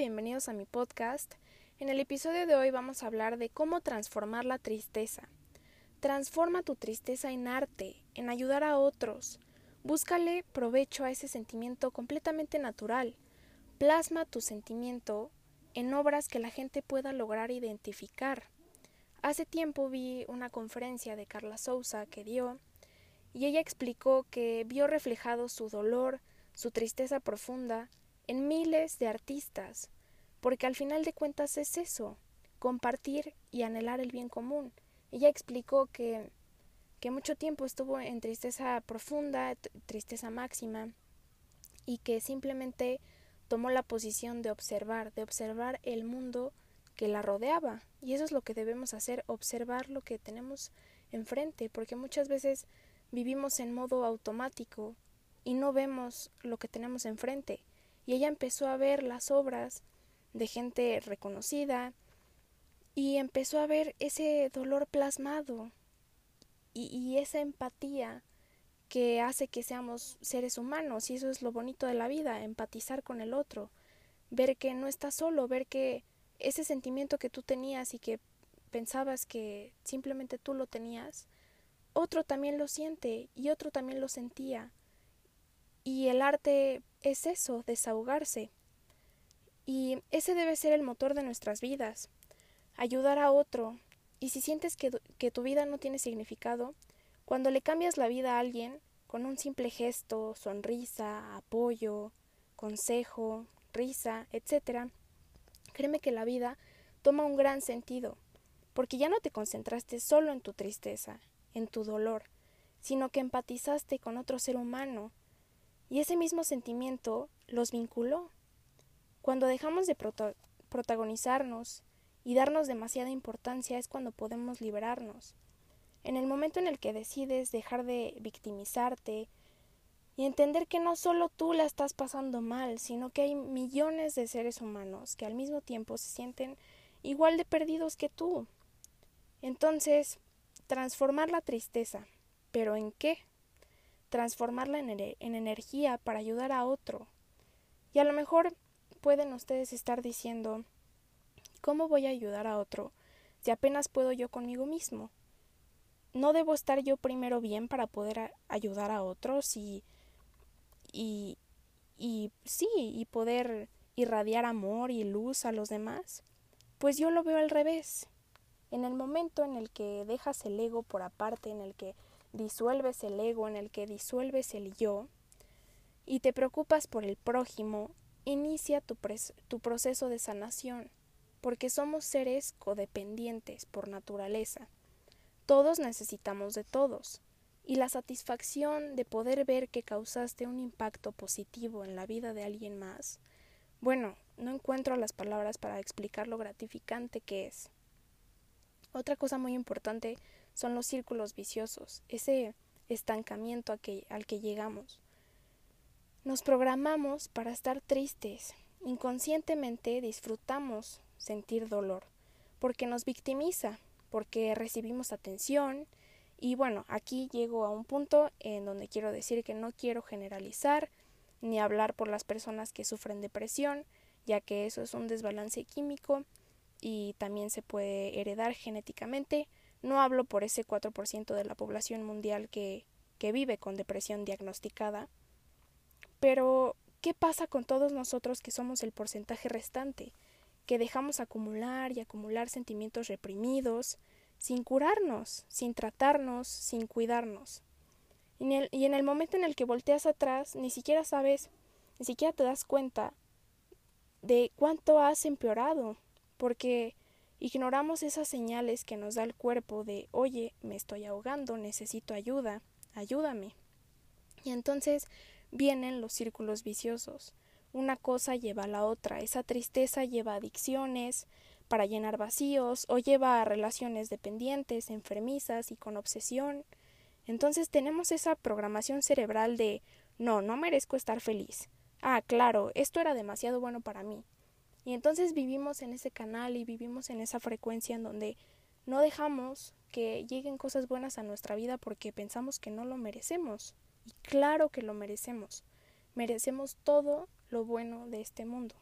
bienvenidos a mi podcast. En el episodio de hoy vamos a hablar de cómo transformar la tristeza. Transforma tu tristeza en arte, en ayudar a otros. Búscale provecho a ese sentimiento completamente natural. Plasma tu sentimiento en obras que la gente pueda lograr identificar. Hace tiempo vi una conferencia de Carla Souza que dio y ella explicó que vio reflejado su dolor, su tristeza profunda en miles de artistas, porque al final de cuentas es eso, compartir y anhelar el bien común. Ella explicó que, que mucho tiempo estuvo en tristeza profunda, tristeza máxima, y que simplemente tomó la posición de observar, de observar el mundo que la rodeaba. Y eso es lo que debemos hacer, observar lo que tenemos enfrente, porque muchas veces vivimos en modo automático y no vemos lo que tenemos enfrente y ella empezó a ver las obras de gente reconocida y empezó a ver ese dolor plasmado y, esa empatía que hace que seamos seres humanos y eso es lo bonito de la vida, empatizar con el otro, ver que no estás solo, ver que ese sentimiento que tú tenías y que pensabas que simplemente tú lo tenías, otro también lo siente y otro también lo sentía y el arte es eso, desahogarse. Y ese debe ser el motor de nuestras vidas, ayudar a otro. Y si sientes que, que tu vida no tiene significado, cuando le cambias la vida a alguien, con un simple gesto, sonrisa, apoyo, consejo, risa, etc., créeme que la vida toma un gran sentido, porque ya no te concentraste solo en tu tristeza, en tu dolor, sino que empatizaste con otro ser humano, y ese mismo sentimiento los vinculó. Cuando dejamos de protagonizarnos y darnos demasiada importancia es cuando podemos liberarnos. En el momento en el que decides dejar de victimizarte y entender que no solo tú la estás pasando mal, sino que hay millones de seres humanos que al mismo tiempo se sienten igual de perdidos que tú. Entonces, transformar la tristeza. ¿Pero en qué? transformarla en, en energía para ayudar a otro. Y a lo mejor pueden ustedes estar diciendo, ¿cómo voy a ayudar a otro si apenas puedo yo conmigo mismo? ¿No debo estar yo primero bien para poder ayudar a otros y, y, y sí, y poder irradiar amor y luz a los demás? Pues yo lo veo al revés. En el momento en el que dejas el ego por aparte, en el que disuelves el ego, en el que disuelves el yo, y te preocupas por el prójimo, inicia tu, proceso de sanación, porque somos seres codependientes por naturaleza. Todos necesitamos de todos, y la satisfacción de poder ver que causaste un impacto positivo en la vida de alguien más, bueno, no encuentro las palabras para explicar lo gratificante que es. Otra cosa muy importante son los círculos viciosos, ese estancamiento al que llegamos. Nos programamos para estar tristes, inconscientemente disfrutamos sentir dolor, porque nos victimiza, porque recibimos atención, y bueno, aquí llego a un punto en donde quiero decir que no quiero generalizar ni hablar por las personas que sufren depresión, ya que eso es un desbalance químico y también se puede heredar genéticamente, no hablo por ese 4% de la población mundial que, que vive con depresión diagnosticada, pero ¿qué pasa con todos nosotros que somos el porcentaje restante? Que dejamos acumular y acumular sentimientos reprimidos, sin curarnos, sin tratarnos, sin cuidarnos. Y en, el, y en el momento en el que volteas atrás, ni siquiera sabes, ni siquiera te das cuenta de cuánto has empeorado, porque Ignoramos esas señales que nos da el cuerpo de oye, me estoy ahogando, necesito ayuda, ayúdame. Y entonces vienen los círculos viciosos. Una cosa lleva a la otra. Esa tristeza lleva a adicciones para llenar vacíos o lleva a relaciones dependientes, enfermizas y con obsesión. Entonces tenemos esa programación cerebral de no, no merezco estar feliz. Ah, claro, esto era demasiado bueno para mí. Y entonces vivimos en ese canal y vivimos en esa frecuencia en donde no dejamos que lleguen cosas buenas a nuestra vida porque pensamos que no lo merecemos. Y claro que lo merecemos. Merecemos todo lo bueno de este mundo.